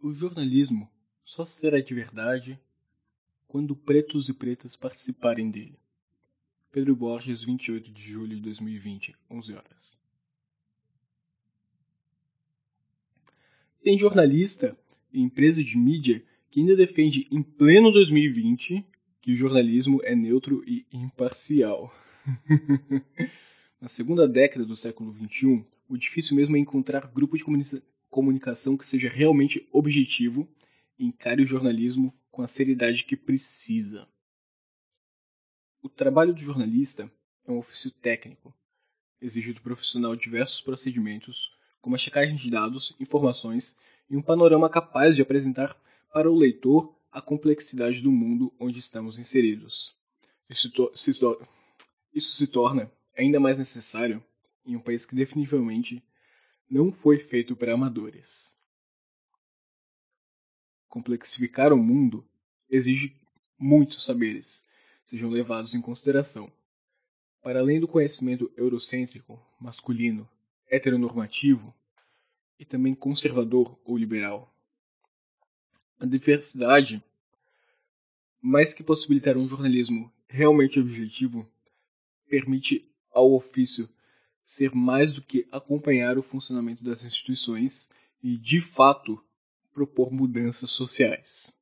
O jornalismo só será de verdade quando pretos e pretas participarem dele. Pedro Borges, 28 de julho de 2020, 11 horas. Tem jornalista e empresa de mídia que ainda defende em pleno 2020 que o jornalismo é neutro e imparcial. Na segunda década do século XXI, o difícil mesmo é encontrar grupo de comunicação que seja realmente objetivo e encare o jornalismo com a seriedade que precisa. O trabalho do jornalista é um ofício técnico, exige do profissional diversos procedimentos, como a checagem de dados, informações e um panorama capaz de apresentar para o leitor a complexidade do mundo onde estamos inseridos. Isso, isso se torna ainda mais necessário em um país que definitivamente não foi feito para amadores. Complexificar o mundo exige muitos saberes sejam levados em consideração. Para além do conhecimento eurocêntrico, masculino, heteronormativo e também conservador ou liberal. A diversidade, mais que possibilitar um jornalismo realmente objetivo, permite ao ofício ser mais do que acompanhar o funcionamento das instituições e, de fato, propor mudanças sociais.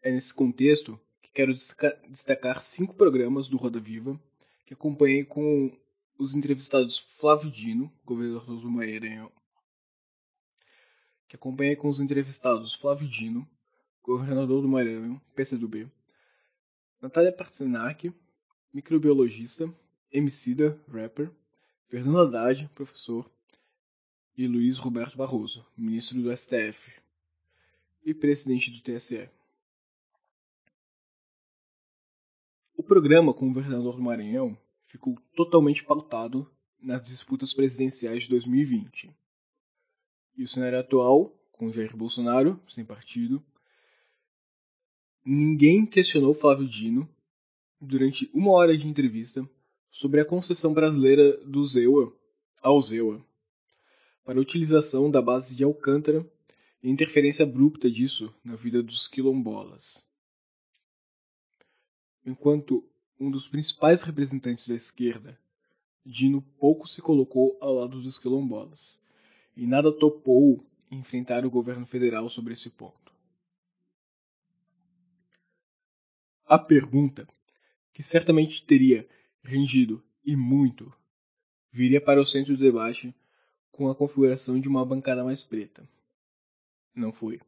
É nesse contexto que quero destacar cinco programas do Roda Viva que acompanhei com os entrevistados Flávio Dino, governador do Maranhão, que acompanhei com os entrevistados Flávio Dino, governador do Maranhão, PCdoB, Natália Parcenac, microbiologista, Emicida, rapper, Fernando Haddad, professor, e Luiz Roberto Barroso, ministro do STF e presidente do TSE. O programa com o governador do Maranhão ficou totalmente pautado nas disputas presidenciais de 2020. E o cenário atual, com Jair Bolsonaro, sem partido, ninguém questionou Flávio Dino durante uma hora de entrevista sobre a concessão brasileira do ZEUA ao ZEUA para utilização da base de Alcântara e interferência abrupta disso na vida dos quilombolas. Enquanto um dos principais representantes da esquerda, Dino pouco se colocou ao lado dos quilombolas e nada topou enfrentar o governo federal sobre esse ponto. A pergunta, que certamente teria rendido e muito, viria para o centro do debate com a configuração de uma bancada mais preta. Não foi.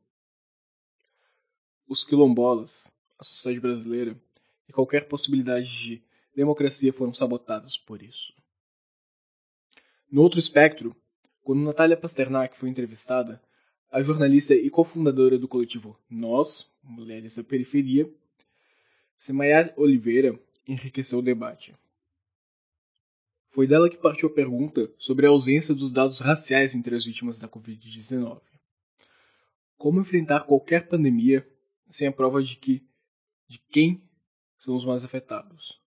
Os quilombolas, a sociedade brasileira e qualquer possibilidade de democracia foram sabotados por isso. No outro espectro, quando Natália Pasternak foi entrevistada, a jornalista e cofundadora do coletivo Nós, Mulheres da Periferia, Semaya Oliveira, enriqueceu o debate. Foi dela que partiu a pergunta sobre a ausência dos dados raciais entre as vítimas da Covid-19. Como enfrentar qualquer pandemia sem a prova de que de quem são os mais afetados?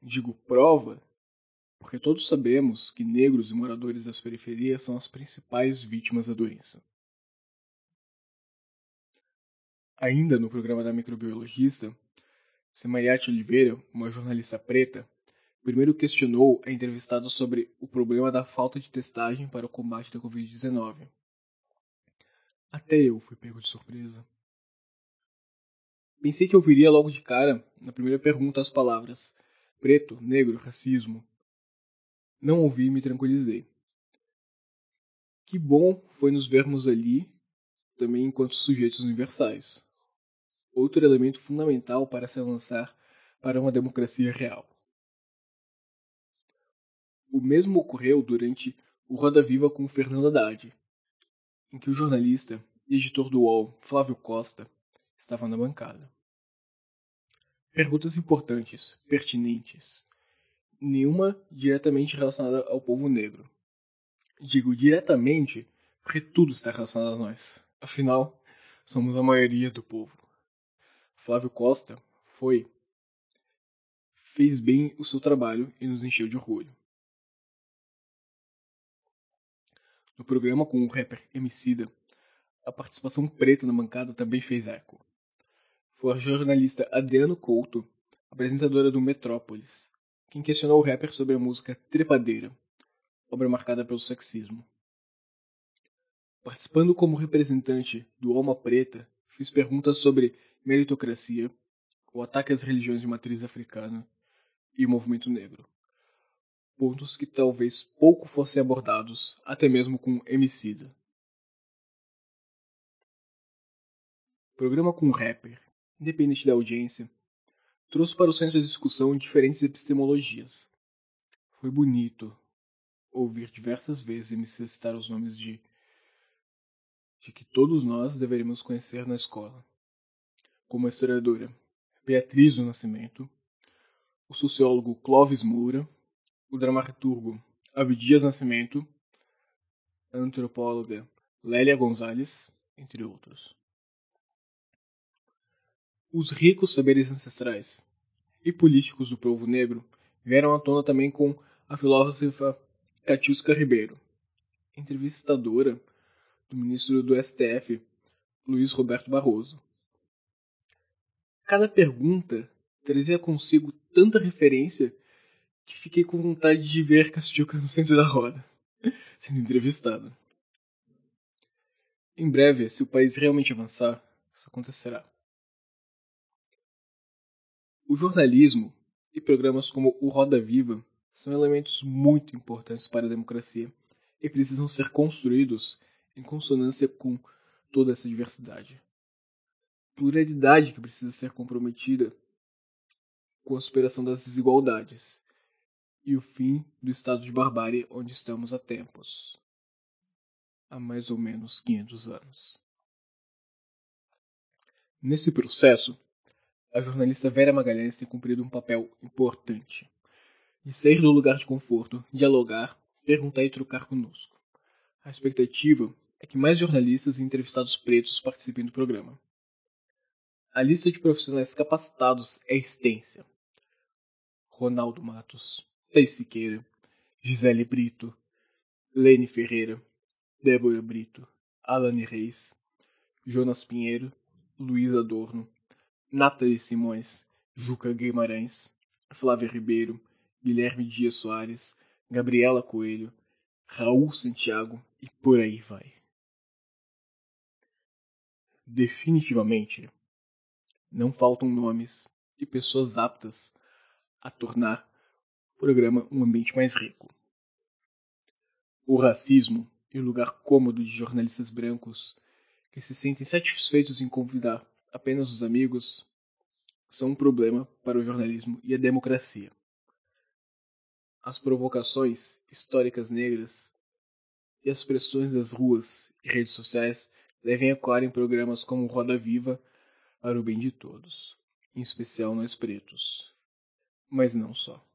Digo prova porque todos sabemos que negros e moradores das periferias são as principais vítimas da doença. Ainda no programa da microbiologista, Semayate Oliveira, uma jornalista preta, primeiro questionou a entrevistada sobre o problema da falta de testagem para o combate da Covid-19. Até eu fui pego de surpresa. Pensei que ouviria logo de cara, na primeira pergunta, as palavras preto, negro, racismo. Não ouvi e me tranquilizei. Que bom foi nos vermos ali, também enquanto sujeitos universais. Outro elemento fundamental para se avançar para uma democracia real. O mesmo ocorreu durante o Roda Viva com Fernando Haddad, em que o jornalista e editor do UOL, Flávio Costa, estava na bancada. Perguntas importantes, pertinentes, nenhuma diretamente relacionada ao povo negro. Digo diretamente porque tudo está relacionado a nós. Afinal, somos a maioria do povo. Flávio Costa foi, fez bem o seu trabalho e nos encheu de orgulho. No programa com o rapper Emicida, a participação preta na bancada também fez eco. Foi a jornalista Adriano Couto, apresentadora do Metrópolis, quem questionou o rapper sobre a música Trepadeira, obra marcada pelo sexismo. Participando como representante do Alma Preta, fiz perguntas sobre meritocracia, o ataque às religiões de matriz africana e o movimento negro. Pontos que talvez pouco fossem abordados, até mesmo com Emicida. Programa com rapper, independente da audiência, trouxe para o centro de discussão diferentes epistemologias. Foi bonito ouvir diversas vezes MC citar os nomes de de que todos nós deveríamos conhecer na escola, como a historiadora Beatriz do Nascimento, o sociólogo Clóvis Moura, o dramaturgo Abdias Nascimento, a antropóloga Lélia Gonzalez, entre outros. Os ricos saberes ancestrais e políticos do povo negro vieram à tona também com a filósofa Catiusca Ribeiro, entrevistadora do ministro do STF, Luiz Roberto Barroso. Cada pergunta trazia consigo tanta referência que fiquei com vontade de ver Castilca no centro da roda, sendo entrevistado. Em breve, se o país realmente avançar, isso acontecerá. O jornalismo e programas como o Roda Viva são elementos muito importantes para a democracia e precisam ser construídos em consonância com toda essa diversidade. Pluralidade que precisa ser comprometida com a superação das desigualdades e o fim do estado de barbárie onde estamos há tempos há mais ou menos 500 anos. Nesse processo, a jornalista Vera Magalhães tem cumprido um papel importante de sair do lugar de conforto, dialogar, perguntar e trocar conosco. A expectativa é que mais jornalistas e entrevistados pretos participem do programa. A lista de profissionais capacitados é extensa. Ronaldo Matos, Thais Siqueira, Gisele Brito, Lene Ferreira, Débora Brito, Alane Reis, Jonas Pinheiro, Luiz Adorno, Nathalie Simões, Juca Guimarães, Flávia Ribeiro, Guilherme Dias Soares, Gabriela Coelho, Raul Santiago e por aí vai. Definitivamente não faltam nomes e pessoas aptas a tornar programa um ambiente mais rico. O racismo e o lugar cômodo de jornalistas brancos que se sentem satisfeitos em convidar apenas os amigos são um problema para o jornalismo e a democracia. As provocações históricas negras e as pressões das ruas e redes sociais devem ecoar em programas como Roda Viva para o bem de todos, em especial nós pretos. Mas não só.